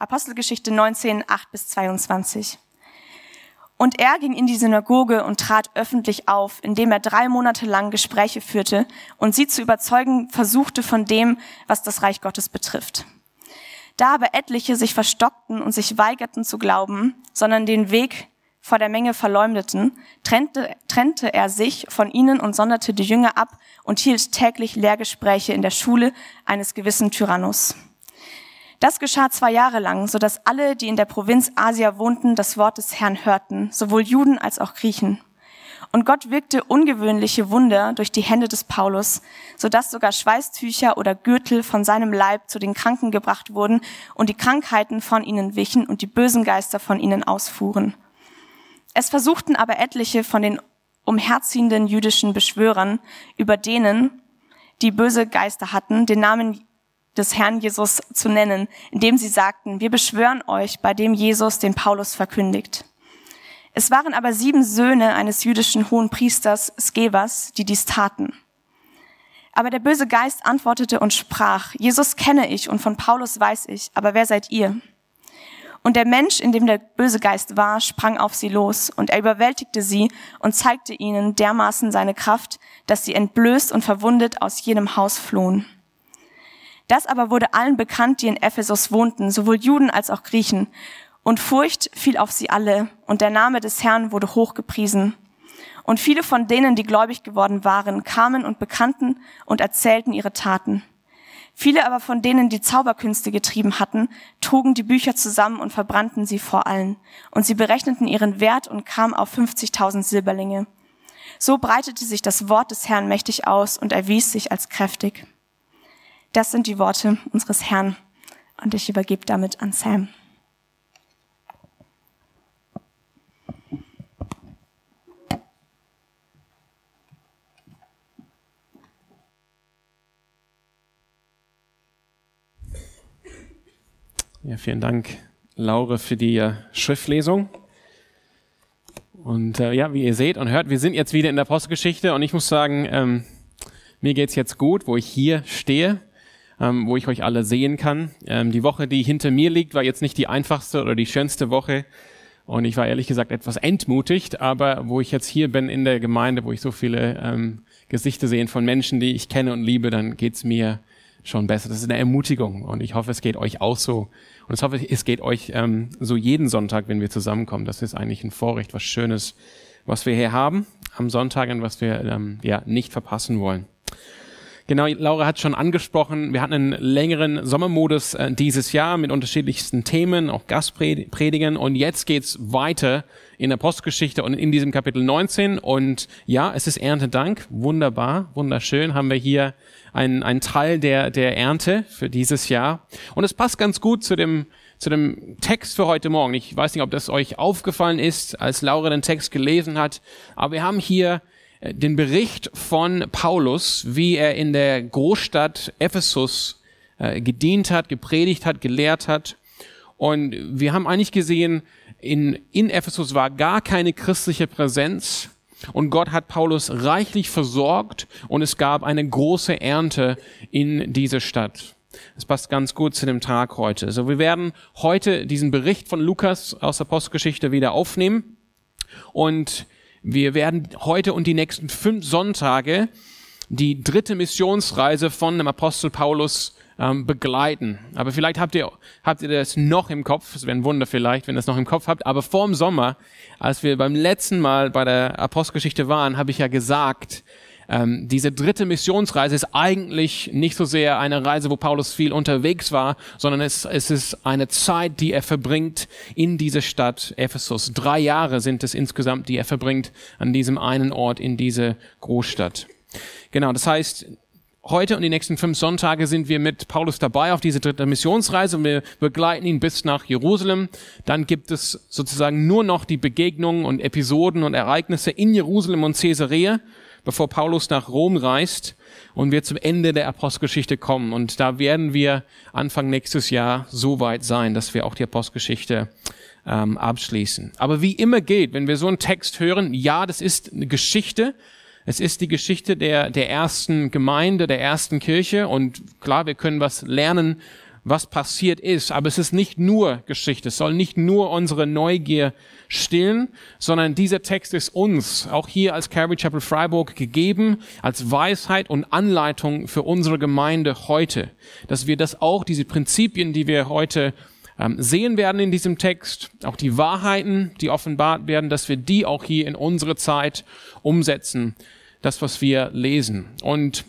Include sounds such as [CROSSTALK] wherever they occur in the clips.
Apostelgeschichte 19, 8 bis 22. Und er ging in die Synagoge und trat öffentlich auf, indem er drei Monate lang Gespräche führte und sie zu überzeugen versuchte von dem, was das Reich Gottes betrifft. Da aber etliche sich verstockten und sich weigerten zu glauben, sondern den Weg vor der Menge verleumdeten, trennte, trennte er sich von ihnen und sonderte die Jünger ab und hielt täglich Lehrgespräche in der Schule eines gewissen Tyrannus. Das geschah zwei Jahre lang, so dass alle, die in der Provinz Asia wohnten, das Wort des Herrn hörten, sowohl Juden als auch Griechen. Und Gott wirkte ungewöhnliche Wunder durch die Hände des Paulus, so dass sogar Schweißtücher oder Gürtel von seinem Leib zu den Kranken gebracht wurden und die Krankheiten von ihnen wichen und die bösen Geister von ihnen ausfuhren. Es versuchten aber etliche von den umherziehenden jüdischen Beschwörern, über denen, die böse Geister hatten, den Namen des Herrn Jesus zu nennen, indem sie sagten, wir beschwören euch bei dem Jesus, den Paulus verkündigt. Es waren aber sieben Söhne eines jüdischen hohen Priesters, Skevas, die dies taten. Aber der böse Geist antwortete und sprach, Jesus kenne ich und von Paulus weiß ich, aber wer seid ihr? Und der Mensch, in dem der böse Geist war, sprang auf sie los, und er überwältigte sie und zeigte ihnen dermaßen seine Kraft, dass sie entblößt und verwundet aus jenem Haus flohen. Das aber wurde allen bekannt, die in Ephesus wohnten, sowohl Juden als auch Griechen. Und Furcht fiel auf sie alle, und der Name des Herrn wurde hochgepriesen. Und viele von denen, die gläubig geworden waren, kamen und bekannten und erzählten ihre Taten. Viele aber von denen, die Zauberkünste getrieben hatten, trugen die Bücher zusammen und verbrannten sie vor allen. Und sie berechneten ihren Wert und kamen auf 50.000 Silberlinge. So breitete sich das Wort des Herrn mächtig aus und erwies sich als kräftig. Das sind die Worte unseres Herrn. Und ich übergebe damit an Sam. Ja, vielen Dank, Laure, für die äh, Schriftlesung. Und äh, ja, wie ihr seht und hört, wir sind jetzt wieder in der Postgeschichte und ich muss sagen, ähm, mir geht's jetzt gut, wo ich hier stehe ähm, wo ich euch alle sehen kann. Ähm, die Woche, die hinter mir liegt, war jetzt nicht die einfachste oder die schönste Woche. Und ich war ehrlich gesagt etwas entmutigt, aber wo ich jetzt hier bin in der Gemeinde, wo ich so viele ähm, Gesichter sehe von Menschen, die ich kenne und liebe, dann geht's mir schon besser. Das ist eine Ermutigung und ich hoffe, es geht euch auch so. Und ich hoffe, es geht euch ähm, so jeden Sonntag, wenn wir zusammenkommen. Das ist eigentlich ein Vorrecht, was Schönes, was wir hier haben am Sonntag und was wir ähm, ja nicht verpassen wollen. Genau, Laura hat schon angesprochen, wir hatten einen längeren Sommermodus äh, dieses Jahr mit unterschiedlichsten Themen, auch Gastpredigen. Und jetzt geht's weiter in der Postgeschichte und in diesem Kapitel 19 und ja, es ist Erntedank, wunderbar, wunderschön, haben wir hier einen, einen Teil der, der Ernte für dieses Jahr. Und es passt ganz gut zu dem zu dem Text für heute Morgen. Ich weiß nicht, ob das euch aufgefallen ist, als Laura den Text gelesen hat, aber wir haben hier den Bericht von Paulus, wie er in der Großstadt Ephesus äh, gedient hat, gepredigt hat, gelehrt hat. Und wir haben eigentlich gesehen, in, in Ephesus war gar keine christliche Präsenz. Und Gott hat Paulus reichlich versorgt und es gab eine große Ernte in dieser Stadt. Das passt ganz gut zu dem Tag heute. Also wir werden heute diesen Bericht von Lukas aus der Postgeschichte wieder aufnehmen und wir werden heute und die nächsten fünf Sonntage die dritte Missionsreise von dem Apostel Paulus ähm, begleiten. Aber vielleicht habt ihr, habt ihr das noch im Kopf. Es wäre ein Wunder vielleicht, wenn ihr das noch im Kopf habt. Aber vor dem Sommer, als wir beim letzten Mal bei der Apostelgeschichte waren, habe ich ja gesagt, ähm, diese dritte Missionsreise ist eigentlich nicht so sehr eine Reise, wo Paulus viel unterwegs war, sondern es, es ist eine Zeit, die er verbringt in dieser Stadt Ephesus. Drei Jahre sind es insgesamt, die er verbringt an diesem einen Ort in diese Großstadt. Genau, das heißt, heute und die nächsten fünf Sonntage sind wir mit Paulus dabei auf diese dritte Missionsreise und wir begleiten ihn bis nach Jerusalem. Dann gibt es sozusagen nur noch die Begegnungen und Episoden und Ereignisse in Jerusalem und Caesarea bevor Paulus nach Rom reist und wir zum Ende der Apostelgeschichte kommen. Und da werden wir Anfang nächstes Jahr so weit sein, dass wir auch die Apostelgeschichte ähm, abschließen. Aber wie immer geht, wenn wir so einen Text hören, ja, das ist eine Geschichte. Es ist die Geschichte der, der ersten Gemeinde, der ersten Kirche. Und klar, wir können was lernen was passiert ist. Aber es ist nicht nur Geschichte, es soll nicht nur unsere Neugier stillen, sondern dieser Text ist uns, auch hier als Calvary Chapel Freiburg, gegeben als Weisheit und Anleitung für unsere Gemeinde heute. Dass wir das auch, diese Prinzipien, die wir heute ähm, sehen werden in diesem Text, auch die Wahrheiten, die offenbart werden, dass wir die auch hier in unsere Zeit umsetzen, das, was wir lesen. Und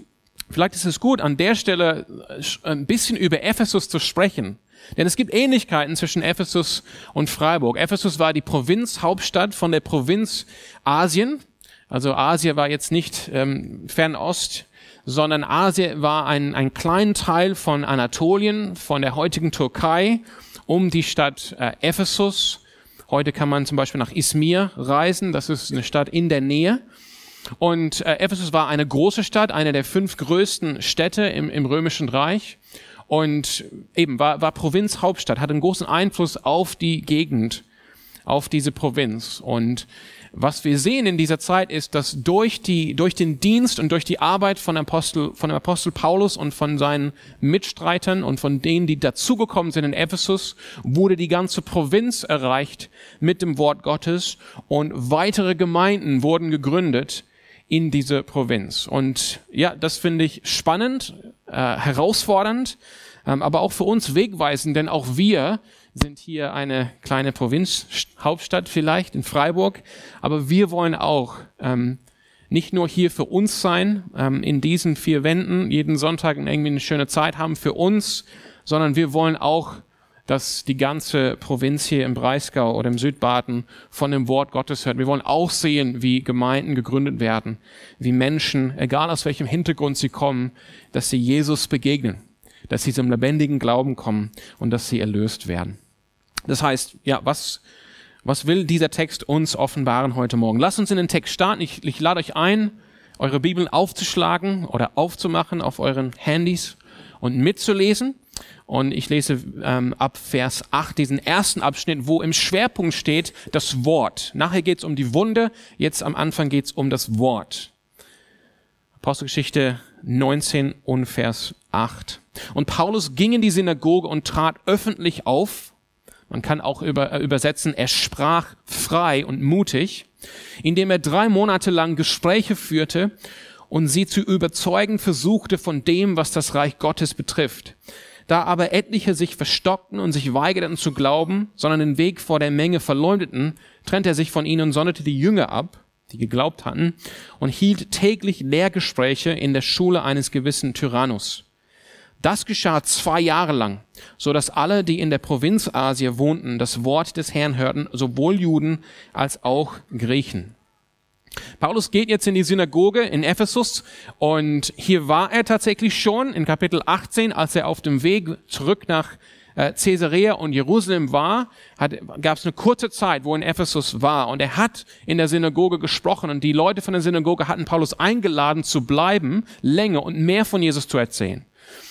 Vielleicht ist es gut, an der Stelle äh, ein bisschen über Ephesus zu sprechen. Denn es gibt Ähnlichkeiten zwischen Ephesus und Freiburg. Ephesus war die Provinzhauptstadt von der Provinz Asien. Also Asien war jetzt nicht ähm, Fernost, sondern Asien war ein, ein kleiner Teil von Anatolien, von der heutigen Türkei, um die Stadt äh, Ephesus. Heute kann man zum Beispiel nach Izmir reisen. Das ist eine Stadt in der Nähe. Und äh, Ephesus war eine große Stadt, eine der fünf größten Städte im, im Römischen Reich. Und eben war, war Provinzhauptstadt, hatte einen großen Einfluss auf die Gegend, auf diese Provinz. Und was wir sehen in dieser Zeit ist, dass durch die, durch den Dienst und durch die Arbeit von Apostel, von dem Apostel Paulus und von seinen Mitstreitern und von denen, die dazugekommen sind in Ephesus, wurde die ganze Provinz erreicht mit dem Wort Gottes. Und weitere Gemeinden wurden gegründet, in diese Provinz. Und ja, das finde ich spannend, äh, herausfordernd, ähm, aber auch für uns wegweisend, denn auch wir sind hier eine kleine Provinzhauptstadt vielleicht in Freiburg, aber wir wollen auch ähm, nicht nur hier für uns sein, ähm, in diesen vier Wänden, jeden Sonntag irgendwie eine schöne Zeit haben für uns, sondern wir wollen auch dass die ganze Provinz hier im Breisgau oder im Südbaden von dem Wort Gottes hört. Wir wollen auch sehen, wie Gemeinden gegründet werden, wie Menschen, egal aus welchem Hintergrund sie kommen, dass sie Jesus begegnen, dass sie zum lebendigen Glauben kommen und dass sie erlöst werden. Das heißt, ja, was, was will dieser Text uns offenbaren heute Morgen? Lasst uns in den Text starten. Ich, ich lade euch ein, eure Bibeln aufzuschlagen oder aufzumachen auf euren Handys und mitzulesen. Und ich lese ähm, ab Vers 8 diesen ersten Abschnitt, wo im Schwerpunkt steht das Wort. Nachher geht es um die Wunde, jetzt am Anfang geht es um das Wort. Apostelgeschichte 19 und Vers 8. Und Paulus ging in die Synagoge und trat öffentlich auf. Man kann auch über, äh, übersetzen, er sprach frei und mutig, indem er drei Monate lang Gespräche führte und sie zu überzeugen versuchte von dem, was das Reich Gottes betrifft. Da aber etliche sich verstockten und sich weigerten zu glauben, sondern den Weg vor der Menge verleumdeten, trennte er sich von ihnen und sonderte die Jünger ab, die geglaubt hatten, und hielt täglich Lehrgespräche in der Schule eines gewissen Tyrannus. Das geschah zwei Jahre lang, so dass alle, die in der Provinz Asia wohnten, das Wort des Herrn hörten, sowohl Juden als auch Griechen. Paulus geht jetzt in die Synagoge in Ephesus und hier war er tatsächlich schon in Kapitel 18, als er auf dem Weg zurück nach äh, Caesarea und Jerusalem war, gab es eine kurze Zeit, wo er in Ephesus war und er hat in der Synagoge gesprochen und die Leute von der Synagoge hatten Paulus eingeladen zu bleiben, länger und mehr von Jesus zu erzählen.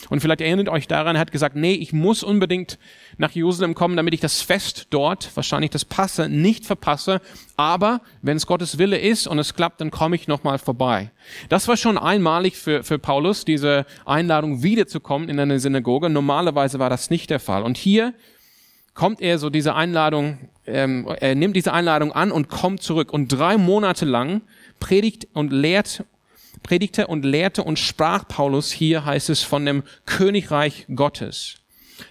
Und vielleicht erinnert euch daran, er hat gesagt, nee, ich muss unbedingt nach Jerusalem kommen, damit ich das Fest dort, wahrscheinlich das Passe, nicht verpasse. Aber wenn es Gottes Wille ist und es klappt, dann komme ich nochmal vorbei. Das war schon einmalig für, für Paulus, diese Einladung wiederzukommen in eine Synagoge. Normalerweise war das nicht der Fall. Und hier kommt er so diese Einladung, ähm, er nimmt diese Einladung an und kommt zurück. Und drei Monate lang predigt und lehrt predigte und lehrte und sprach Paulus, hier heißt es von dem Königreich Gottes.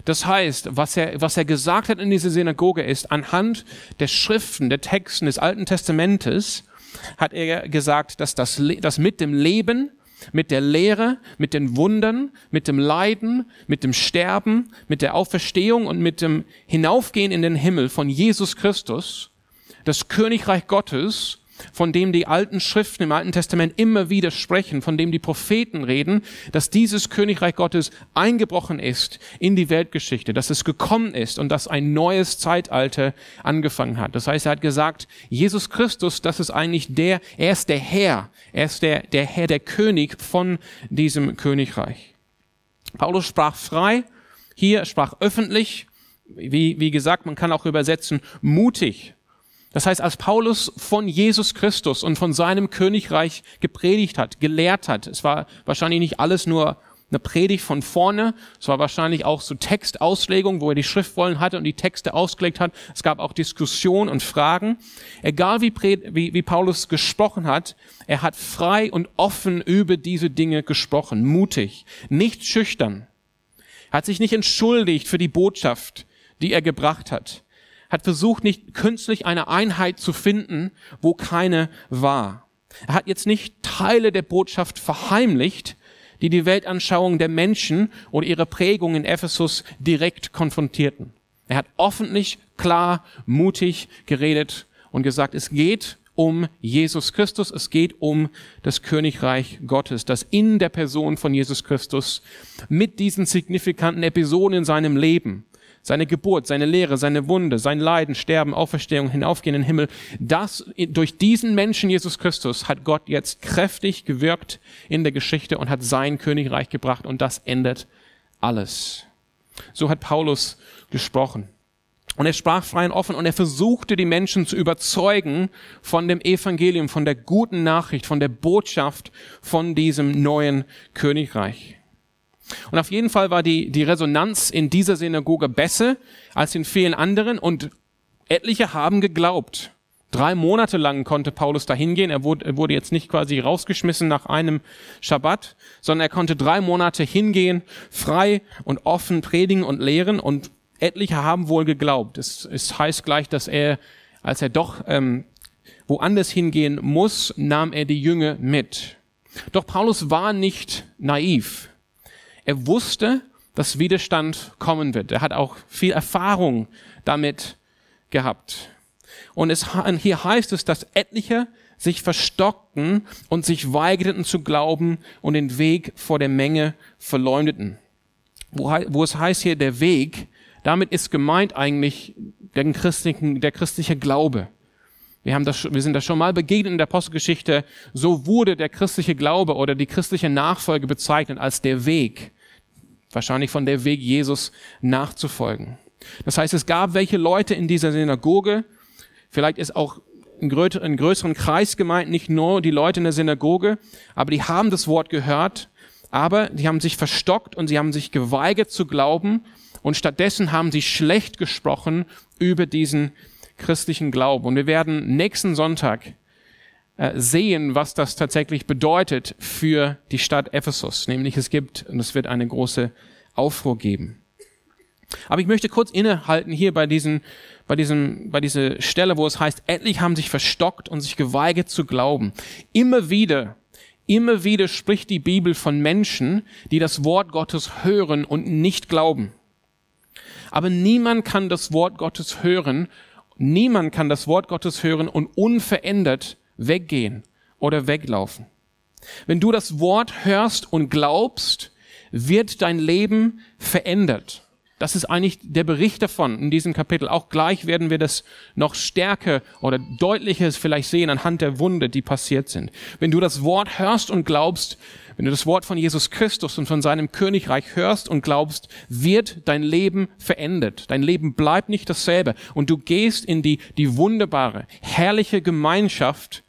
Das heißt, was er, was er gesagt hat in dieser Synagoge ist, anhand der Schriften, der Texten des Alten Testamentes, hat er gesagt, dass das, das mit dem Leben, mit der Lehre, mit den Wundern, mit dem Leiden, mit dem Sterben, mit der Auferstehung und mit dem Hinaufgehen in den Himmel von Jesus Christus, das Königreich Gottes von dem die alten Schriften im Alten Testament immer wieder sprechen, von dem die Propheten reden, dass dieses Königreich Gottes eingebrochen ist in die Weltgeschichte, dass es gekommen ist und dass ein neues Zeitalter angefangen hat. Das heißt, er hat gesagt, Jesus Christus, das ist eigentlich der, er ist der Herr, er ist der, der Herr, der König von diesem Königreich. Paulus sprach frei, hier sprach öffentlich, wie, wie gesagt, man kann auch übersetzen, mutig das heißt, als Paulus von Jesus Christus und von seinem Königreich gepredigt hat, gelehrt hat, es war wahrscheinlich nicht alles nur eine Predigt von vorne. Es war wahrscheinlich auch so Textauslegung, wo er die Schriftrollen hatte und die Texte ausgelegt hat. Es gab auch Diskussionen und Fragen. Egal wie, wie, wie Paulus gesprochen hat, er hat frei und offen über diese Dinge gesprochen, mutig, nicht schüchtern. Er hat sich nicht entschuldigt für die Botschaft, die er gebracht hat. Hat versucht, nicht künstlich eine Einheit zu finden, wo keine war. Er hat jetzt nicht Teile der Botschaft verheimlicht, die die Weltanschauung der Menschen oder ihre Prägung in Ephesus direkt konfrontierten. Er hat offentlich, klar, mutig geredet und gesagt, es geht um Jesus Christus, es geht um das Königreich Gottes, das in der Person von Jesus Christus mit diesen signifikanten Episoden in seinem Leben seine Geburt, seine Lehre, seine Wunde, sein Leiden, Sterben, Auferstehung, hinaufgehen in den Himmel, das, durch diesen Menschen Jesus Christus hat Gott jetzt kräftig gewirkt in der Geschichte und hat sein Königreich gebracht und das ändert alles. So hat Paulus gesprochen. Und er sprach frei und offen und er versuchte die Menschen zu überzeugen von dem Evangelium, von der guten Nachricht, von der Botschaft von diesem neuen Königreich. Und auf jeden Fall war die, die Resonanz in dieser Synagoge besser als in vielen anderen und etliche haben geglaubt. Drei Monate lang konnte Paulus da hingehen. Er wurde, er wurde jetzt nicht quasi rausgeschmissen nach einem Schabbat, sondern er konnte drei Monate hingehen, frei und offen predigen und lehren und etliche haben wohl geglaubt. Es, es heißt gleich, dass er, als er doch ähm, woanders hingehen muss, nahm er die Jünger mit. Doch Paulus war nicht naiv. Er wusste, dass Widerstand kommen wird. Er hat auch viel Erfahrung damit gehabt. Und es, hier heißt es, dass etliche sich verstockten und sich weigerten zu glauben und den Weg vor der Menge verleumdeten. Wo, wo es heißt hier der Weg, damit ist gemeint eigentlich der christliche, der christliche Glaube. Wir, haben das, wir sind da schon mal begegnet in der Apostelgeschichte. So wurde der christliche Glaube oder die christliche Nachfolge bezeichnet als der Weg wahrscheinlich von der Weg Jesus nachzufolgen. Das heißt, es gab welche Leute in dieser Synagoge, vielleicht ist auch ein größeren Kreis gemeint, nicht nur die Leute in der Synagoge, aber die haben das Wort gehört, aber die haben sich verstockt und sie haben sich geweigert zu glauben und stattdessen haben sie schlecht gesprochen über diesen christlichen Glauben. Und wir werden nächsten Sonntag sehen, was das tatsächlich bedeutet für die Stadt Ephesus. Nämlich es gibt, und es wird eine große Aufruhr geben. Aber ich möchte kurz innehalten hier bei diesen, bei diesem, bei dieser Stelle, wo es heißt, etlich haben sich verstockt und sich geweigert zu glauben. Immer wieder, immer wieder spricht die Bibel von Menschen, die das Wort Gottes hören und nicht glauben. Aber niemand kann das Wort Gottes hören, niemand kann das Wort Gottes hören und unverändert weggehen oder weglaufen. Wenn du das Wort hörst und glaubst, wird dein Leben verändert. Das ist eigentlich der Bericht davon in diesem Kapitel. Auch gleich werden wir das noch stärker oder deutlicher vielleicht sehen anhand der Wunde, die passiert sind. Wenn du das Wort hörst und glaubst, wenn du das Wort von Jesus Christus und von seinem Königreich hörst und glaubst, wird dein Leben verändert. Dein Leben bleibt nicht dasselbe und du gehst in die, die wunderbare, herrliche Gemeinschaft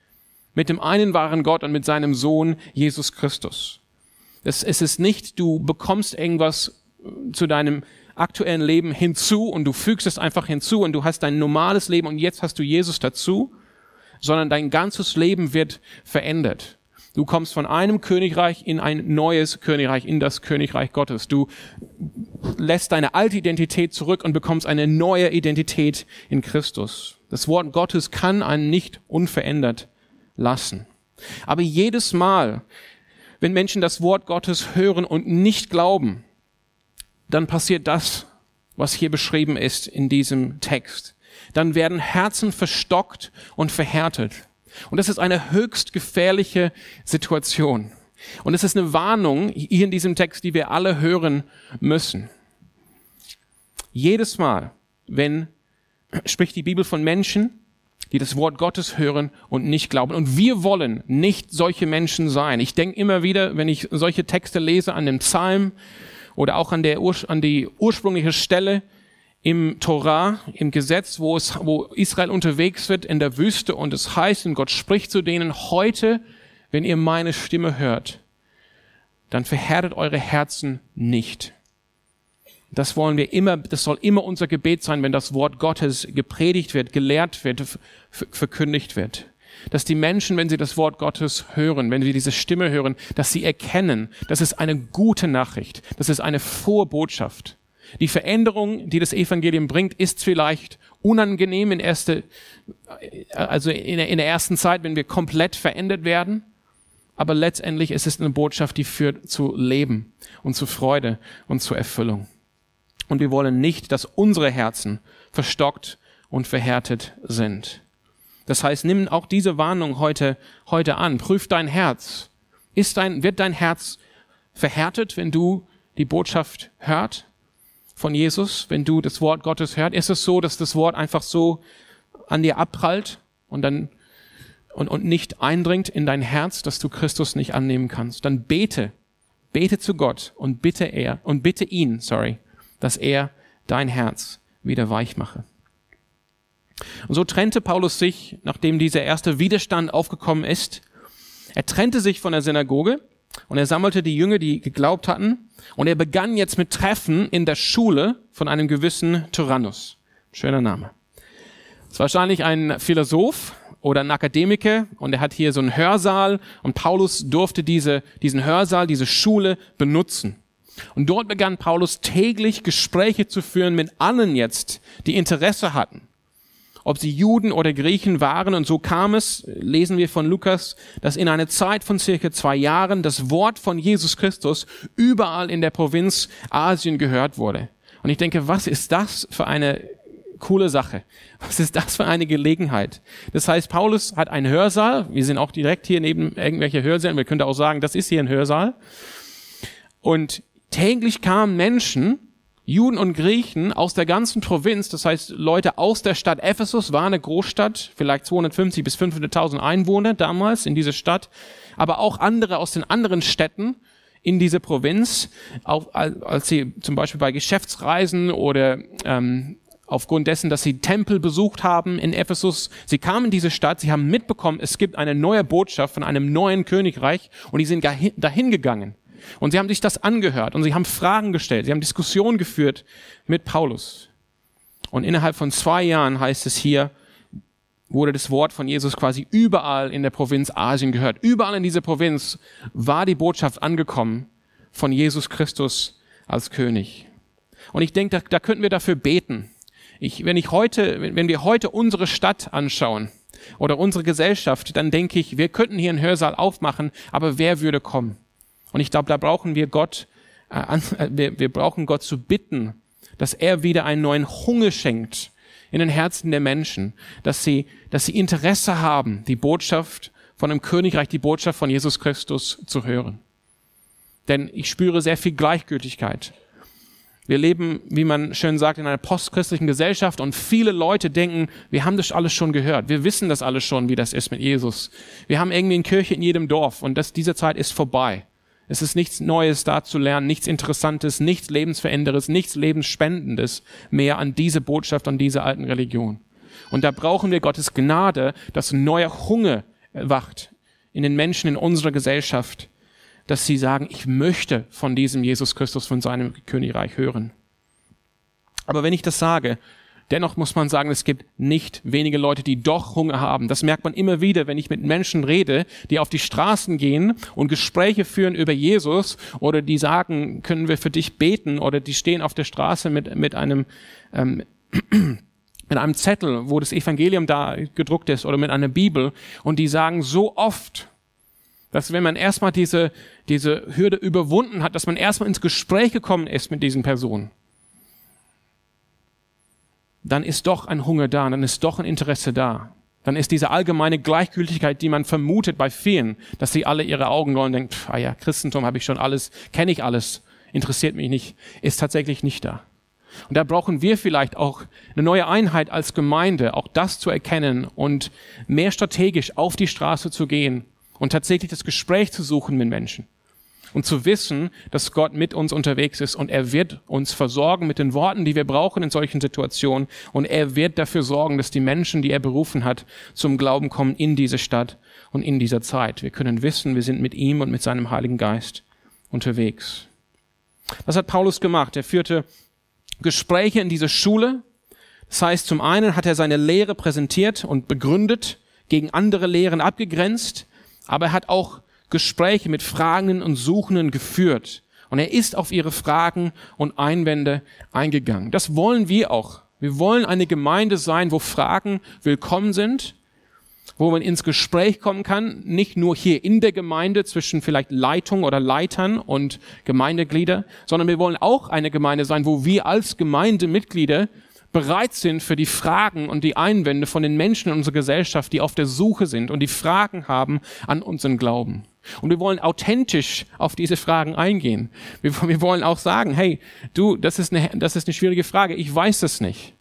mit dem einen wahren Gott und mit seinem Sohn Jesus Christus. Es, es ist nicht, du bekommst irgendwas äh, zu deinem aktuellen Leben hinzu und du fügst es einfach hinzu und du hast dein normales Leben und jetzt hast du Jesus dazu, sondern dein ganzes Leben wird verändert. Du kommst von einem Königreich in ein neues Königreich, in das Königreich Gottes. Du lässt deine alte Identität zurück und bekommst eine neue Identität in Christus. Das Wort Gottes kann einen nicht unverändert lassen. Aber jedes Mal, wenn Menschen das Wort Gottes hören und nicht glauben, dann passiert das, was hier beschrieben ist in diesem Text. Dann werden Herzen verstockt und verhärtet. Und das ist eine höchst gefährliche Situation. Und es ist eine Warnung hier in diesem Text, die wir alle hören müssen. Jedes Mal, wenn spricht die Bibel von Menschen, die das Wort Gottes hören und nicht glauben. Und wir wollen nicht solche Menschen sein. Ich denke immer wieder, wenn ich solche Texte lese an dem Psalm oder auch an, der, an die ursprüngliche Stelle im Torah, im Gesetz, wo, es, wo Israel unterwegs wird in der Wüste und es heißt, und Gott spricht zu denen, heute, wenn ihr meine Stimme hört, dann verhärtet eure Herzen nicht. Das wollen wir immer, das soll immer unser Gebet sein, wenn das Wort Gottes gepredigt wird, gelehrt wird, verkündigt wird. Dass die Menschen, wenn sie das Wort Gottes hören, wenn sie diese Stimme hören, dass sie erkennen, das ist eine gute Nachricht, das ist eine Vorbotschaft. Die Veränderung, die das Evangelium bringt, ist vielleicht unangenehm in erste, also in der ersten Zeit, wenn wir komplett verändert werden. Aber letztendlich ist es eine Botschaft, die führt zu Leben und zu Freude und zu Erfüllung. Und wir wollen nicht, dass unsere Herzen verstockt und verhärtet sind. Das heißt, nimm auch diese Warnung heute, heute an. Prüf dein Herz. Ist dein, wird dein Herz verhärtet, wenn du die Botschaft hört von Jesus, wenn du das Wort Gottes hört? Ist es so, dass das Wort einfach so an dir abprallt und dann und, und nicht eindringt in dein Herz, dass du Christus nicht annehmen kannst? Dann bete, bete zu Gott und bitte er und bitte ihn, sorry, dass er dein Herz wieder weich mache. Und so trennte Paulus sich, nachdem dieser erste Widerstand aufgekommen ist. Er trennte sich von der Synagoge und er sammelte die Jünger, die geglaubt hatten. Und er begann jetzt mit Treffen in der Schule von einem gewissen Tyrannus. Schöner Name. Es ist wahrscheinlich ein Philosoph oder ein Akademiker und er hat hier so einen Hörsaal und Paulus durfte diese, diesen Hörsaal, diese Schule benutzen. Und dort begann Paulus täglich Gespräche zu führen mit allen jetzt, die Interesse hatten. Ob sie Juden oder Griechen waren. Und so kam es, lesen wir von Lukas, dass in einer Zeit von circa zwei Jahren das Wort von Jesus Christus überall in der Provinz Asien gehört wurde. Und ich denke, was ist das für eine coole Sache. Was ist das für eine Gelegenheit? Das heißt, Paulus hat einen Hörsaal. Wir sind auch direkt hier neben irgendwelche Hörsälen. Wir könnten auch sagen, das ist hier ein Hörsaal. Und Täglich kamen Menschen, Juden und Griechen aus der ganzen Provinz, das heißt Leute aus der Stadt Ephesus, war eine Großstadt, vielleicht 250 bis 500.000 Einwohner damals in dieser Stadt, aber auch andere aus den anderen Städten in diese Provinz, auch als sie zum Beispiel bei Geschäftsreisen oder ähm, aufgrund dessen, dass sie Tempel besucht haben in Ephesus. Sie kamen in diese Stadt, sie haben mitbekommen, es gibt eine neue Botschaft von einem neuen Königreich und die sind dahin gegangen. Und sie haben sich das angehört und sie haben Fragen gestellt, sie haben Diskussionen geführt mit Paulus. Und innerhalb von zwei Jahren heißt es hier, wurde das Wort von Jesus quasi überall in der Provinz Asien gehört. Überall in dieser Provinz war die Botschaft angekommen von Jesus Christus als König. Und ich denke, da, da könnten wir dafür beten. Ich, wenn ich heute, wenn wir heute unsere Stadt anschauen oder unsere Gesellschaft, dann denke ich, wir könnten hier einen Hörsaal aufmachen, aber wer würde kommen? Und ich glaube, da brauchen wir Gott, äh, äh, wir, wir brauchen Gott zu bitten, dass er wieder einen neuen Hunger schenkt in den Herzen der Menschen, dass sie, dass sie Interesse haben, die Botschaft von dem Königreich, die Botschaft von Jesus Christus zu hören. Denn ich spüre sehr viel Gleichgültigkeit. Wir leben, wie man schön sagt, in einer postchristlichen Gesellschaft und viele Leute denken, wir haben das alles schon gehört. Wir wissen das alles schon, wie das ist mit Jesus. Wir haben irgendwie eine Kirche in jedem Dorf und das, diese Zeit ist vorbei. Es ist nichts Neues da zu lernen, nichts Interessantes, nichts Lebensveränderndes, nichts Lebensspendendes mehr an diese Botschaft, an diese alten Religion. Und da brauchen wir Gottes Gnade, dass neuer Hunger wacht in den Menschen in unserer Gesellschaft, dass sie sagen, ich möchte von diesem Jesus Christus, von seinem Königreich hören. Aber wenn ich das sage, Dennoch muss man sagen, es gibt nicht wenige Leute, die doch Hunger haben. Das merkt man immer wieder, wenn ich mit Menschen rede, die auf die Straßen gehen und Gespräche führen über Jesus oder die sagen, können wir für dich beten? Oder die stehen auf der Straße mit, mit einem, ähm, [CLEARS THROAT] mit einem Zettel, wo das Evangelium da gedruckt ist oder mit einer Bibel. Und die sagen so oft, dass wenn man erstmal diese, diese Hürde überwunden hat, dass man erstmal ins Gespräch gekommen ist mit diesen Personen dann ist doch ein Hunger da, dann ist doch ein Interesse da. Dann ist diese allgemeine Gleichgültigkeit, die man vermutet bei vielen, dass sie alle ihre Augen rollen und denken, pff, ah ja, Christentum habe ich schon alles, kenne ich alles, interessiert mich nicht, ist tatsächlich nicht da. Und da brauchen wir vielleicht auch eine neue Einheit als Gemeinde, auch das zu erkennen und mehr strategisch auf die Straße zu gehen und tatsächlich das Gespräch zu suchen mit Menschen und zu wissen, dass Gott mit uns unterwegs ist und er wird uns versorgen mit den Worten, die wir brauchen in solchen Situationen und er wird dafür sorgen, dass die Menschen, die er berufen hat, zum Glauben kommen in diese Stadt und in dieser Zeit. Wir können wissen, wir sind mit ihm und mit seinem Heiligen Geist unterwegs. Was hat Paulus gemacht? Er führte Gespräche in diese Schule. Das heißt, zum einen hat er seine Lehre präsentiert und begründet, gegen andere Lehren abgegrenzt, aber er hat auch Gespräche mit Fragenden und Suchenden geführt. Und er ist auf ihre Fragen und Einwände eingegangen. Das wollen wir auch. Wir wollen eine Gemeinde sein, wo Fragen willkommen sind, wo man ins Gespräch kommen kann, nicht nur hier in der Gemeinde zwischen vielleicht Leitung oder Leitern und Gemeindeglieder, sondern wir wollen auch eine Gemeinde sein, wo wir als Gemeindemitglieder bereit sind für die Fragen und die Einwände von den Menschen in unserer Gesellschaft, die auf der Suche sind und die Fragen haben an unseren Glauben. Und wir wollen authentisch auf diese Fragen eingehen. Wir, wir, wollen auch sagen, hey, du, das ist, eine, das ist eine schwierige Frage, ich weiß es nicht.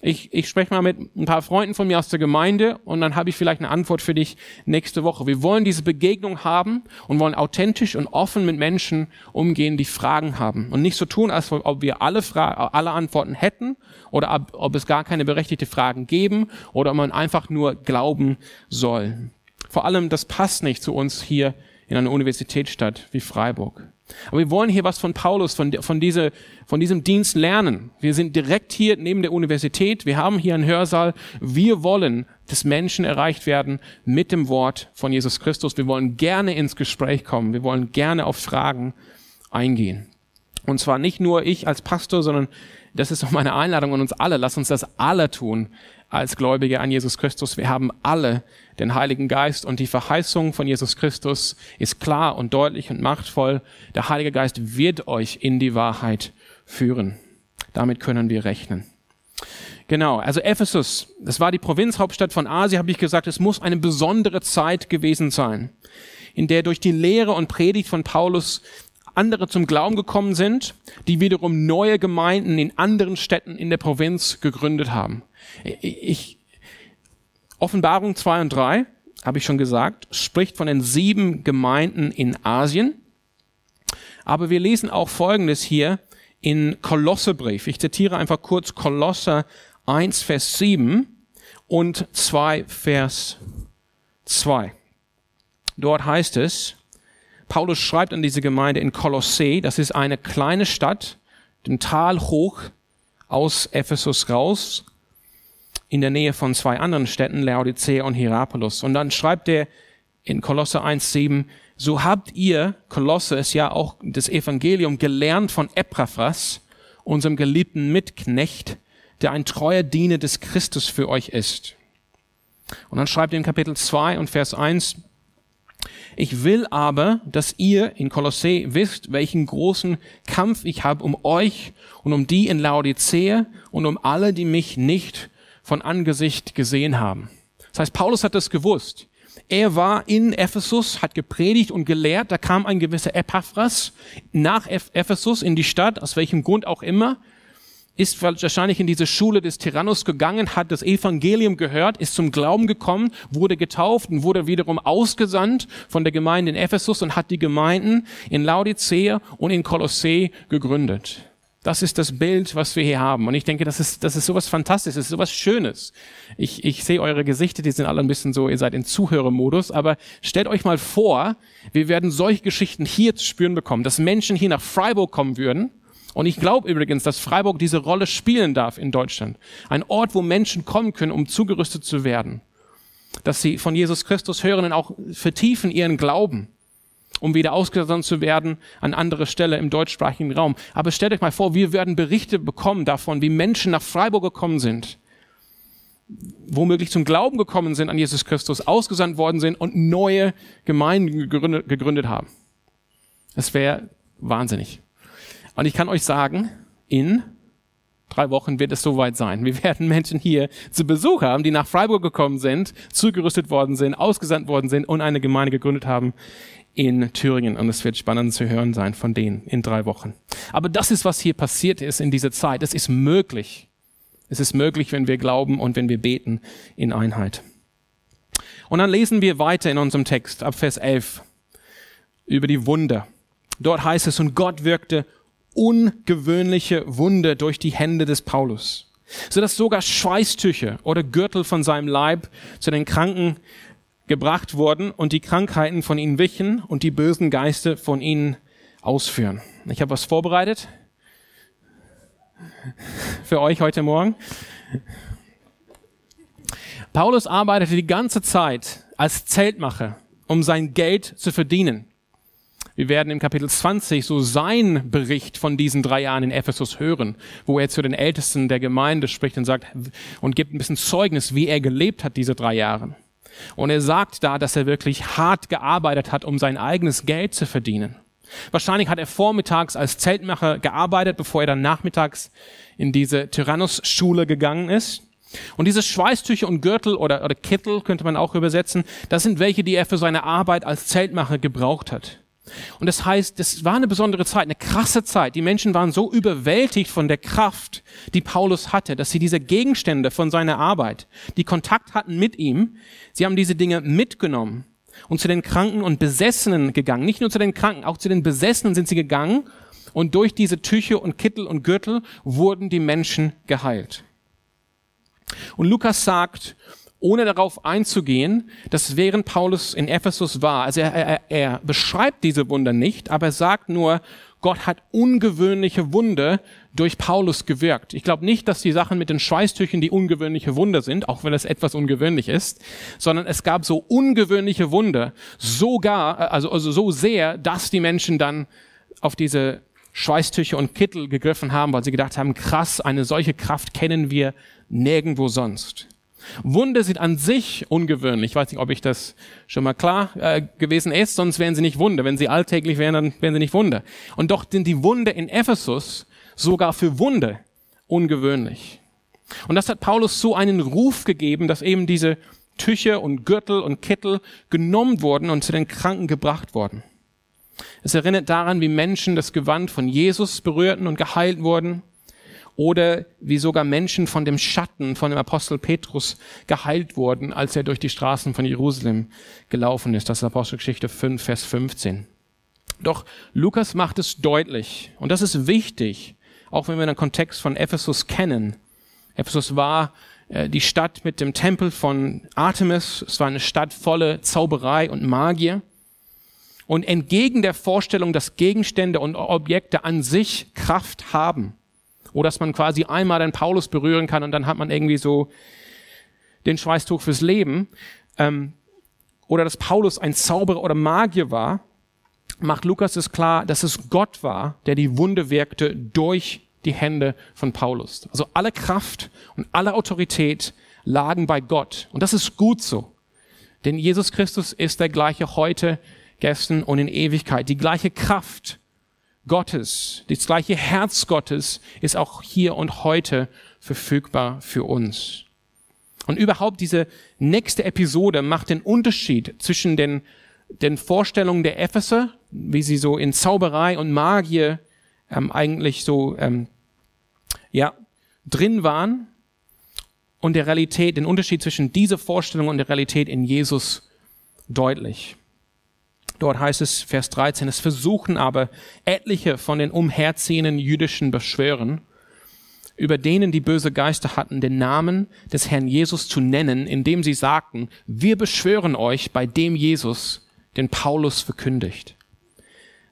Ich, ich spreche mal mit ein paar Freunden von mir aus der Gemeinde und dann habe ich vielleicht eine Antwort für dich nächste Woche. Wir wollen diese Begegnung haben und wollen authentisch und offen mit Menschen umgehen, die Fragen haben. Und nicht so tun, als ob wir alle, Fra alle Antworten hätten oder ob, ob es gar keine berechtigte Fragen geben oder ob man einfach nur glauben soll. Vor allem, das passt nicht zu uns hier in einer Universitätsstadt wie Freiburg. Aber wir wollen hier was von Paulus, von, von, diese, von diesem Dienst lernen. Wir sind direkt hier neben der Universität. Wir haben hier einen Hörsaal. Wir wollen, dass Menschen erreicht werden mit dem Wort von Jesus Christus. Wir wollen gerne ins Gespräch kommen. Wir wollen gerne auf Fragen eingehen. Und zwar nicht nur ich als Pastor, sondern das ist auch meine Einladung an uns alle. Lass uns das alle tun als Gläubige an Jesus Christus. Wir haben alle den Heiligen Geist und die Verheißung von Jesus Christus ist klar und deutlich und machtvoll. Der Heilige Geist wird euch in die Wahrheit führen. Damit können wir rechnen. Genau, also Ephesus, das war die Provinzhauptstadt von Asien, habe ich gesagt, es muss eine besondere Zeit gewesen sein, in der durch die Lehre und Predigt von Paulus andere zum Glauben gekommen sind, die wiederum neue Gemeinden in anderen Städten in der Provinz gegründet haben. Ich, Offenbarung 2 und 3, habe ich schon gesagt, spricht von den sieben Gemeinden in Asien. Aber wir lesen auch Folgendes hier in Kolossebrief. Ich zitiere einfach kurz Kolosser 1, Vers 7 und 2, Vers 2. Dort heißt es, Paulus schreibt an diese Gemeinde in Kolossee, das ist eine kleine Stadt, dem Tal hoch aus Ephesus raus, in der Nähe von zwei anderen Städten, Laodicea und Hierapolis. Und dann schreibt er in Kolosse 1,7, so habt ihr, Kolosse ist ja auch das Evangelium, gelernt von Epaphras, unserem geliebten Mitknecht, der ein treuer Diener des Christus für euch ist. Und dann schreibt er in Kapitel 2 und Vers 1, ich will aber, dass ihr in Kolossee wisst, welchen großen Kampf ich habe um euch und um die in Laodicea und um alle, die mich nicht von Angesicht gesehen haben. Das heißt, Paulus hat das gewusst. Er war in Ephesus, hat gepredigt und gelehrt. Da kam ein gewisser Epaphras nach Ephesus in die Stadt, aus welchem Grund auch immer ist wahrscheinlich in diese Schule des Tyrannus gegangen, hat das Evangelium gehört, ist zum Glauben gekommen, wurde getauft und wurde wiederum ausgesandt von der Gemeinde in Ephesus und hat die Gemeinden in Laodicea und in Kolossee gegründet. Das ist das Bild, was wir hier haben. Und ich denke, das ist, das ist sowas Fantastisches, sowas Schönes. Ich, ich sehe eure Gesichter, die sind alle ein bisschen so, ihr seid in Zuhörermodus, aber stellt euch mal vor, wir werden solche Geschichten hier zu spüren bekommen, dass Menschen hier nach Freiburg kommen würden und ich glaube übrigens, dass Freiburg diese Rolle spielen darf in Deutschland. Ein Ort, wo Menschen kommen können, um zugerüstet zu werden. Dass sie von Jesus Christus hören und auch vertiefen ihren Glauben, um wieder ausgesandt zu werden an andere Stelle im deutschsprachigen Raum. Aber stellt euch mal vor, wir werden Berichte bekommen davon, wie Menschen nach Freiburg gekommen sind, womöglich zum Glauben gekommen sind an Jesus Christus, ausgesandt worden sind und neue Gemeinden gegründet, gegründet haben. Das wäre wahnsinnig. Und ich kann euch sagen, in drei Wochen wird es soweit sein. Wir werden Menschen hier zu Besuch haben, die nach Freiburg gekommen sind, zugerüstet worden sind, ausgesandt worden sind und eine Gemeinde gegründet haben in Thüringen. Und es wird spannend zu hören sein von denen in drei Wochen. Aber das ist, was hier passiert ist in dieser Zeit. Es ist möglich. Es ist möglich, wenn wir glauben und wenn wir beten in Einheit. Und dann lesen wir weiter in unserem Text ab Vers 11 über die Wunder. Dort heißt es, und Gott wirkte ungewöhnliche Wunde durch die Hände des Paulus, so dass sogar Schweißtücher oder Gürtel von seinem Leib zu den Kranken gebracht wurden und die Krankheiten von ihnen wichen und die bösen Geister von ihnen ausführen. Ich habe was vorbereitet [LAUGHS] für euch heute Morgen. Paulus arbeitete die ganze Zeit als Zeltmacher, um sein Geld zu verdienen. Wir werden im Kapitel 20 so sein Bericht von diesen drei Jahren in Ephesus hören, wo er zu den Ältesten der Gemeinde spricht und sagt und gibt ein bisschen Zeugnis, wie er gelebt hat diese drei Jahre. Und er sagt da, dass er wirklich hart gearbeitet hat, um sein eigenes Geld zu verdienen. Wahrscheinlich hat er vormittags als Zeltmacher gearbeitet, bevor er dann nachmittags in diese Tyrannus-Schule gegangen ist. Und diese Schweißtücher und Gürtel oder, oder Kittel könnte man auch übersetzen, das sind welche, die er für seine Arbeit als Zeltmacher gebraucht hat. Und das heißt, das war eine besondere Zeit, eine krasse Zeit. Die Menschen waren so überwältigt von der Kraft, die Paulus hatte, dass sie diese Gegenstände von seiner Arbeit, die Kontakt hatten mit ihm, sie haben diese Dinge mitgenommen und zu den Kranken und Besessenen gegangen. Nicht nur zu den Kranken, auch zu den Besessenen sind sie gegangen und durch diese Tücher und Kittel und Gürtel wurden die Menschen geheilt. Und Lukas sagt, ohne darauf einzugehen, dass während Paulus in Ephesus war, also er, er, er beschreibt diese Wunder nicht, aber er sagt nur, Gott hat ungewöhnliche Wunder durch Paulus gewirkt. Ich glaube nicht, dass die Sachen mit den Schweißtüchern die ungewöhnliche Wunder sind, auch wenn es etwas ungewöhnlich ist, sondern es gab so ungewöhnliche Wunder, sogar, also, also so sehr, dass die Menschen dann auf diese Schweißtücher und Kittel gegriffen haben, weil sie gedacht haben, krass, eine solche Kraft kennen wir nirgendwo sonst. Wunder sind an sich ungewöhnlich. Ich weiß nicht, ob ich das schon mal klar äh, gewesen ist, sonst wären sie nicht Wunder. Wenn sie alltäglich wären, dann wären sie nicht Wunder. Und doch sind die Wunder in Ephesus sogar für Wunder ungewöhnlich. Und das hat Paulus so einen Ruf gegeben, dass eben diese Tücher und Gürtel und Kittel genommen wurden und zu den Kranken gebracht wurden. Es erinnert daran, wie Menschen das Gewand von Jesus berührten und geheilt wurden oder wie sogar Menschen von dem Schatten von dem Apostel Petrus geheilt wurden, als er durch die Straßen von Jerusalem gelaufen ist. Das ist Apostelgeschichte 5, Vers 15. Doch Lukas macht es deutlich, und das ist wichtig, auch wenn wir den Kontext von Ephesus kennen. Ephesus war äh, die Stadt mit dem Tempel von Artemis. Es war eine Stadt volle Zauberei und Magier. Und entgegen der Vorstellung, dass Gegenstände und Objekte an sich Kraft haben, oder dass man quasi einmal den Paulus berühren kann und dann hat man irgendwie so den Schweißtuch fürs Leben. Ähm, oder dass Paulus ein Zauberer oder Magier war, macht Lukas es klar, dass es Gott war, der die Wunde wirkte durch die Hände von Paulus. Also alle Kraft und alle Autorität lagen bei Gott. Und das ist gut so. Denn Jesus Christus ist der gleiche heute, gestern und in Ewigkeit. Die gleiche Kraft Gottes, das gleiche Herz Gottes ist auch hier und heute verfügbar für uns. Und überhaupt diese nächste Episode macht den Unterschied zwischen den, den Vorstellungen der Epheser, wie sie so in Zauberei und Magie ähm, eigentlich so ähm, ja drin waren, und der Realität, den Unterschied zwischen dieser Vorstellung und der Realität in Jesus deutlich. Dort heißt es, Vers 13, es versuchen aber etliche von den umherziehenden jüdischen Beschwören, über denen die böse Geister hatten, den Namen des Herrn Jesus zu nennen, indem sie sagten, wir beschwören euch bei dem Jesus, den Paulus verkündigt.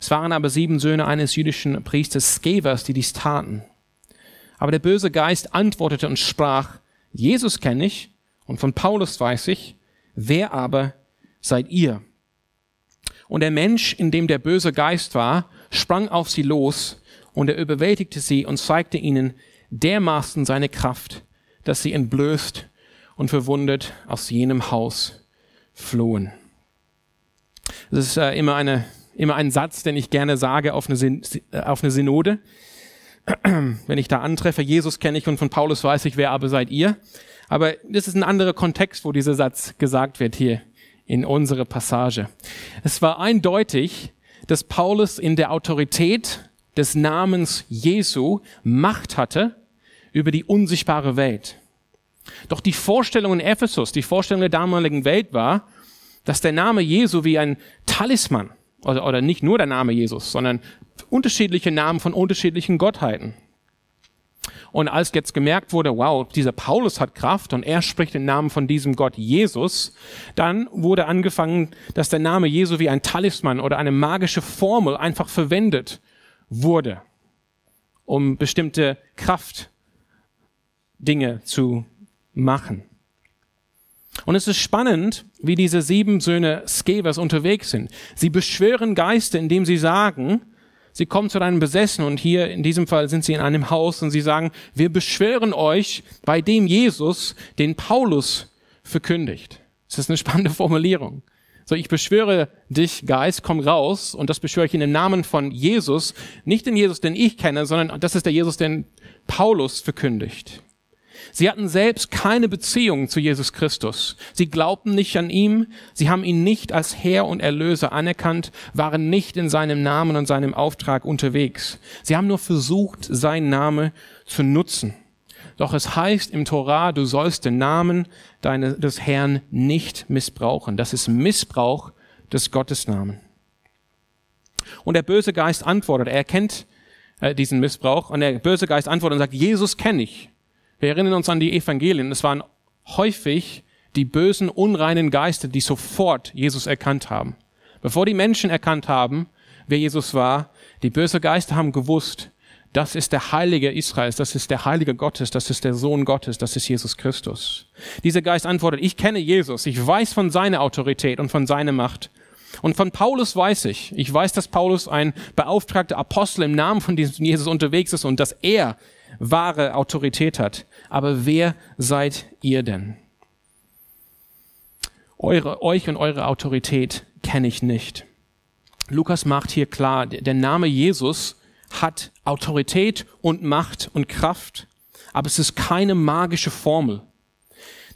Es waren aber sieben Söhne eines jüdischen Priesters Skevers, die dies taten. Aber der böse Geist antwortete und sprach, Jesus kenne ich und von Paulus weiß ich, wer aber seid ihr? Und der Mensch, in dem der böse Geist war, sprang auf sie los und er überwältigte sie und zeigte ihnen dermaßen seine Kraft, dass sie entblößt und verwundet aus jenem Haus flohen. Das ist äh, immer, eine, immer ein Satz, den ich gerne sage auf eine, Sin äh, auf eine Synode. [CLEARS THROAT] Wenn ich da antreffe, Jesus kenne ich und von Paulus weiß ich, wer aber seid ihr. Aber das ist ein anderer Kontext, wo dieser Satz gesagt wird hier in unsere Passage. Es war eindeutig, dass Paulus in der Autorität des Namens Jesu Macht hatte über die unsichtbare Welt. Doch die Vorstellung in Ephesus, die Vorstellung der damaligen Welt war, dass der Name Jesu wie ein Talisman, oder, oder nicht nur der Name Jesus, sondern unterschiedliche Namen von unterschiedlichen Gottheiten. Und als jetzt gemerkt wurde, wow, dieser Paulus hat Kraft und er spricht den Namen von diesem Gott Jesus, dann wurde angefangen, dass der Name Jesu wie ein Talisman oder eine magische Formel einfach verwendet wurde, um bestimmte Kraftdinge zu machen. Und es ist spannend, wie diese sieben Söhne Skevers unterwegs sind. Sie beschwören Geister, indem sie sagen, sie kommen zu einem Besessen und hier in diesem Fall sind sie in einem Haus und sie sagen, wir beschwören euch bei dem Jesus, den Paulus verkündigt. Das ist eine spannende Formulierung. So, ich beschwöre dich, Geist, komm raus und das beschwöre ich in den Namen von Jesus, nicht den Jesus, den ich kenne, sondern das ist der Jesus, den Paulus verkündigt. Sie hatten selbst keine Beziehung zu Jesus Christus. Sie glaubten nicht an ihm, sie haben ihn nicht als Herr und Erlöser anerkannt, waren nicht in seinem Namen und seinem Auftrag unterwegs. Sie haben nur versucht, seinen Namen zu nutzen. Doch es heißt im Torah, du sollst den Namen deine, des Herrn nicht missbrauchen. Das ist Missbrauch des Gottesnamen. Und der böse Geist antwortet, er kennt äh, diesen Missbrauch und der böse Geist antwortet und sagt, Jesus kenne ich. Wir erinnern uns an die Evangelien. Es waren häufig die bösen, unreinen Geister, die sofort Jesus erkannt haben. Bevor die Menschen erkannt haben, wer Jesus war, die bösen Geister haben gewusst, das ist der Heilige Israels, das ist der Heilige Gottes, das ist der Sohn Gottes, das ist Jesus Christus. Dieser Geist antwortet, ich kenne Jesus, ich weiß von seiner Autorität und von seiner Macht. Und von Paulus weiß ich, ich weiß, dass Paulus ein beauftragter Apostel im Namen von diesem Jesus unterwegs ist und dass er wahre Autorität hat. Aber wer seid ihr denn? Eure, euch und eure Autorität kenne ich nicht. Lukas macht hier klar, der Name Jesus hat Autorität und Macht und Kraft, aber es ist keine magische Formel.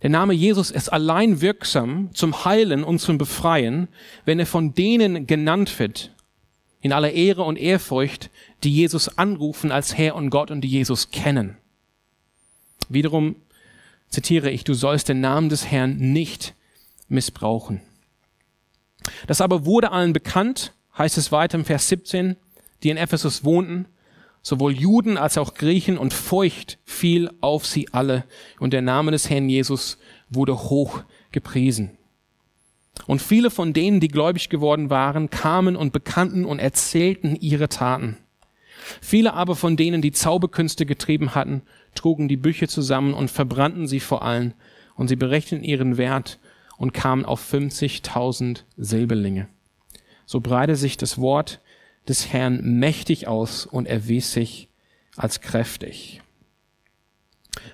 Der Name Jesus ist allein wirksam zum Heilen und zum Befreien, wenn er von denen genannt wird, in aller Ehre und Ehrfurcht, die Jesus anrufen als Herr und Gott und die Jesus kennen. Wiederum zitiere ich, du sollst den Namen des Herrn nicht missbrauchen. Das aber wurde allen bekannt, heißt es weiter im Vers 17, die in Ephesus wohnten, sowohl Juden als auch Griechen, und Furcht fiel auf sie alle, und der Name des Herrn Jesus wurde hoch gepriesen. Und viele von denen, die gläubig geworden waren, kamen und bekannten und erzählten ihre Taten. Viele aber von denen, die Zauberkünste getrieben hatten, trugen die Bücher zusammen und verbrannten sie vor allen, und sie berechneten ihren Wert und kamen auf 50.000 Silberlinge. So breite sich das Wort des Herrn mächtig aus und erwies sich als kräftig.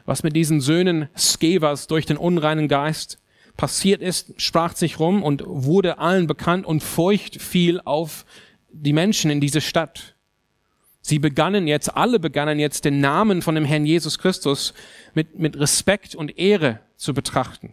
Was mit diesen Söhnen Skevas durch den unreinen Geist passiert ist, sprach sich rum und wurde allen bekannt und Furcht fiel auf die Menschen in diese Stadt. Sie begannen jetzt, alle begannen jetzt den Namen von dem Herrn Jesus Christus mit, mit Respekt und Ehre zu betrachten.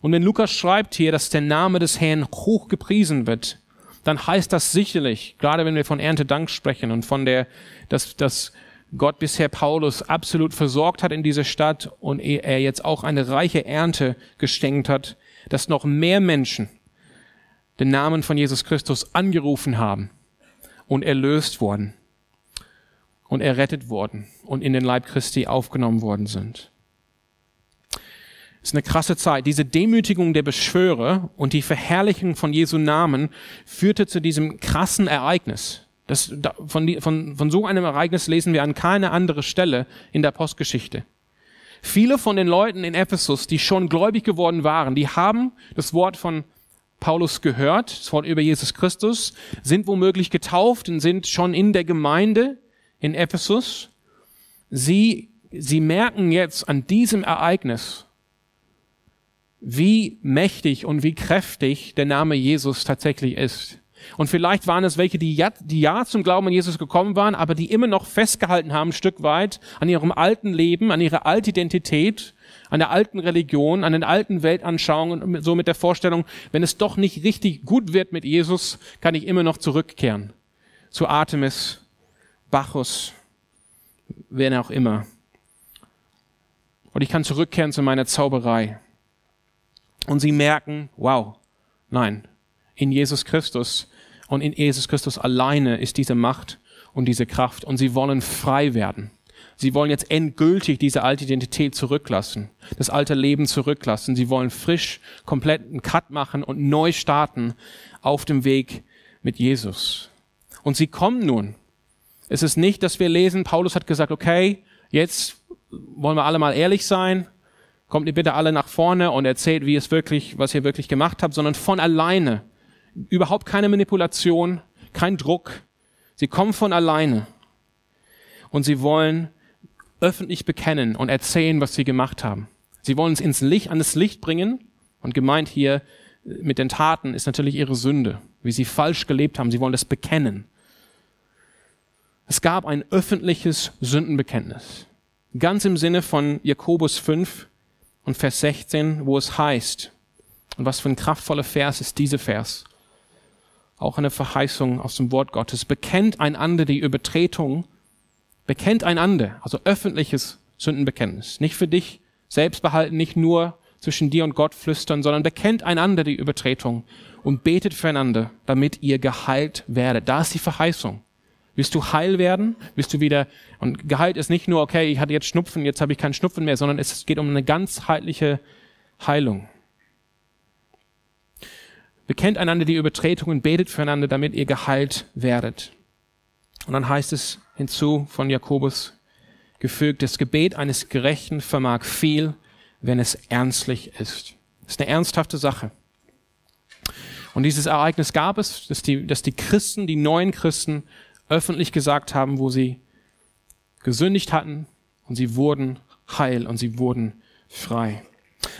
Und wenn Lukas schreibt hier, dass der Name des Herrn hoch gepriesen wird, dann heißt das sicherlich, gerade wenn wir von Erntedank sprechen und von der, dass, dass Gott bisher Paulus absolut versorgt hat in dieser Stadt und er jetzt auch eine reiche Ernte geschenkt hat, dass noch mehr Menschen den Namen von Jesus Christus angerufen haben und erlöst worden und errettet worden und in den Leib Christi aufgenommen worden sind. Es ist eine krasse Zeit. Diese Demütigung der Beschwörer und die Verherrlichung von Jesu Namen führte zu diesem krassen Ereignis. Das, von, von, von so einem Ereignis lesen wir an keine andere Stelle in der Postgeschichte. Viele von den Leuten in Ephesus, die schon gläubig geworden waren, die haben das Wort von Paulus gehört, das Wort über Jesus Christus, sind womöglich getauft und sind schon in der Gemeinde in Ephesus. Sie, sie merken jetzt an diesem Ereignis, wie mächtig und wie kräftig der Name Jesus tatsächlich ist. Und vielleicht waren es welche, die ja, die ja zum Glauben an Jesus gekommen waren, aber die immer noch festgehalten haben, ein Stück weit an ihrem alten Leben, an ihrer Altidentität, an der alten Religion, an den alten Weltanschauungen und so mit der Vorstellung, wenn es doch nicht richtig gut wird mit Jesus, kann ich immer noch zurückkehren. Zu Artemis, Bacchus, wer auch immer. Und ich kann zurückkehren zu meiner Zauberei. Und sie merken, wow, nein, in Jesus Christus und in Jesus Christus alleine ist diese Macht und diese Kraft und sie wollen frei werden. Sie wollen jetzt endgültig diese alte Identität zurücklassen, das alte Leben zurücklassen. Sie wollen frisch, komplett einen Cut machen und neu starten auf dem Weg mit Jesus. Und sie kommen nun. Es ist nicht, dass wir lesen, Paulus hat gesagt, okay, jetzt wollen wir alle mal ehrlich sein, kommt ihr bitte alle nach vorne und erzählt, wie es wirklich, was ihr wirklich gemacht habt, sondern von alleine. Überhaupt keine Manipulation, kein Druck. Sie kommen von alleine. Und sie wollen öffentlich bekennen und erzählen, was sie gemacht haben. Sie wollen es ins Licht, an das Licht bringen. Und gemeint hier mit den Taten ist natürlich ihre Sünde, wie sie falsch gelebt haben. Sie wollen das bekennen. Es gab ein öffentliches Sündenbekenntnis. Ganz im Sinne von Jakobus 5 und Vers 16, wo es heißt, und was für ein kraftvoller Vers ist dieser Vers, auch eine Verheißung aus dem Wort Gottes, bekennt einander die Übertretung Bekennt einander, also öffentliches Sündenbekenntnis. Nicht für dich selbst behalten, nicht nur zwischen dir und Gott flüstern, sondern bekennt einander die Übertretung und betet füreinander, damit ihr geheilt werdet. Da ist die Verheißung. Willst du heil werden? Willst du wieder, und geheilt ist nicht nur, okay, ich hatte jetzt Schnupfen, jetzt habe ich keinen Schnupfen mehr, sondern es geht um eine ganzheitliche Heilung. Bekennt einander die Übertretung und betet füreinander, damit ihr geheilt werdet. Und dann heißt es hinzu von Jakobus gefügt, das Gebet eines Gerechten vermag viel, wenn es ernstlich ist. Das ist eine ernsthafte Sache. Und dieses Ereignis gab es, dass die, dass die Christen, die neuen Christen, öffentlich gesagt haben, wo sie gesündigt hatten und sie wurden heil und sie wurden frei.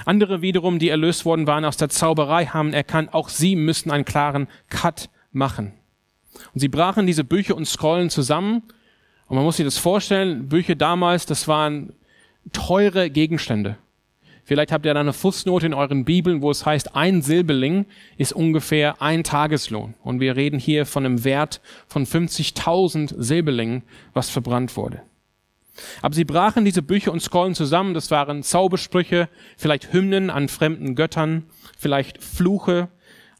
Andere wiederum, die erlöst worden waren aus der Zauberei, haben erkannt, auch sie müssen einen klaren Cut machen. Und sie brachen diese Bücher und Scrollen zusammen und man muss sich das vorstellen, Bücher damals, das waren teure Gegenstände. Vielleicht habt ihr da eine Fußnote in euren Bibeln, wo es heißt, ein Silberling ist ungefähr ein Tageslohn. Und wir reden hier von einem Wert von 50.000 Silberlingen, was verbrannt wurde. Aber sie brachen diese Bücher und Scrollen zusammen. Das waren Zaubersprüche, vielleicht Hymnen an fremden Göttern, vielleicht Fluche,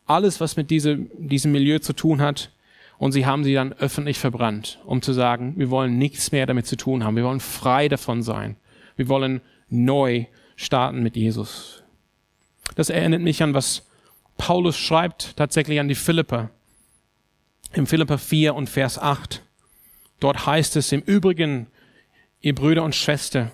alles, was mit diesem, diesem Milieu zu tun hat und sie haben sie dann öffentlich verbrannt, um zu sagen, wir wollen nichts mehr damit zu tun haben, wir wollen frei davon sein, wir wollen neu starten mit Jesus. Das erinnert mich an, was Paulus schreibt tatsächlich an die Philipper. Im Philipper 4 und Vers 8. Dort heißt es im Übrigen, ihr Brüder und Schwestern,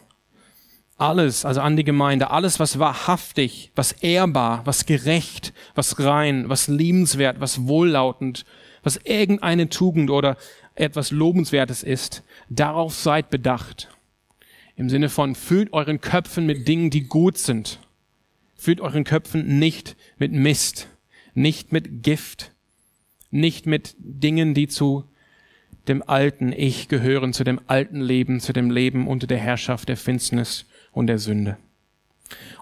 alles, also an die Gemeinde, alles, was wahrhaftig, was ehrbar, was gerecht, was rein, was liebenswert, was wohllautend, was irgendeine Tugend oder etwas Lobenswertes ist, darauf seid bedacht. Im Sinne von, füllt euren Köpfen mit Dingen, die gut sind. Füllt euren Köpfen nicht mit Mist, nicht mit Gift, nicht mit Dingen, die zu dem alten Ich gehören, zu dem alten Leben, zu dem Leben unter der Herrschaft der Finsternis und der Sünde.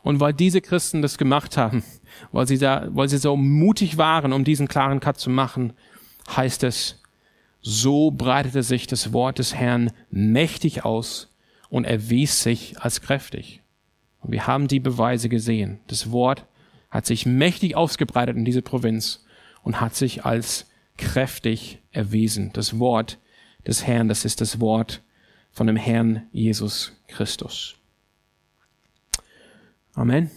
Und weil diese Christen das gemacht haben, weil sie da, weil sie so mutig waren, um diesen klaren Cut zu machen, heißt es, so breitete sich das Wort des Herrn mächtig aus und erwies sich als kräftig. Und wir haben die Beweise gesehen. Das Wort hat sich mächtig ausgebreitet in diese Provinz und hat sich als kräftig erwiesen. Das Wort des Herrn, das ist das Wort von dem Herrn Jesus Christus. Amen.